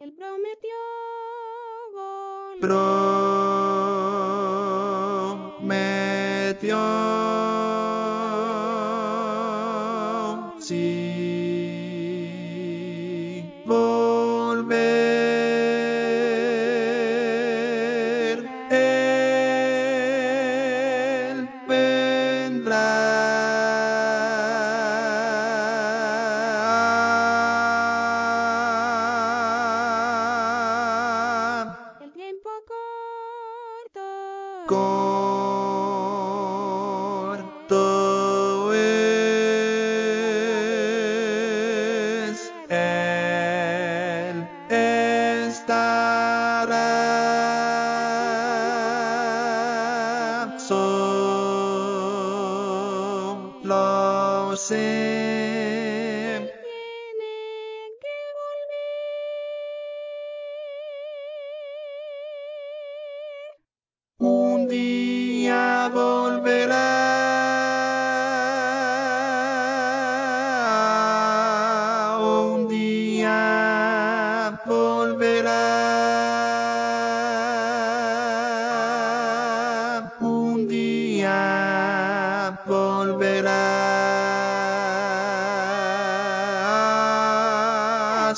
Él prometió prometió corto es él estará solo sé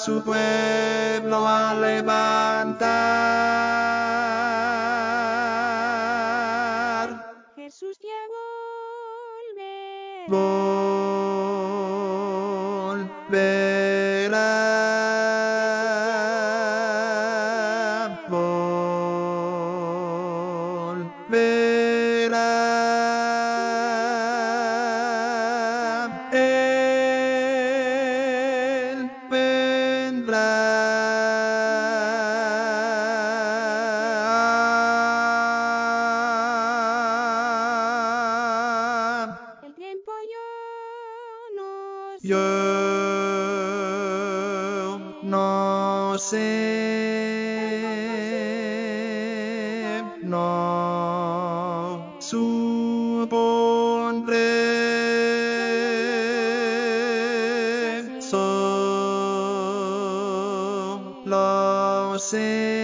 su pueblo a levantar. Jesús ya volverá. Volverá, Yo no sé, no supondré, solo sé.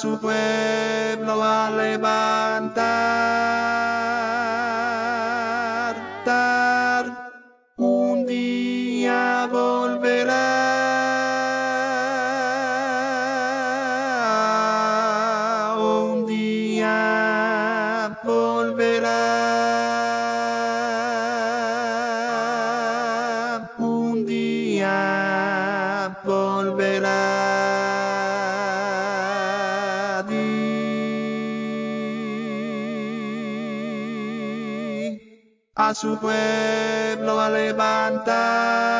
Su pueblo a levantar. Tar. Un día volverá, un día volverá, un día volverá. A su pueblo a levantar.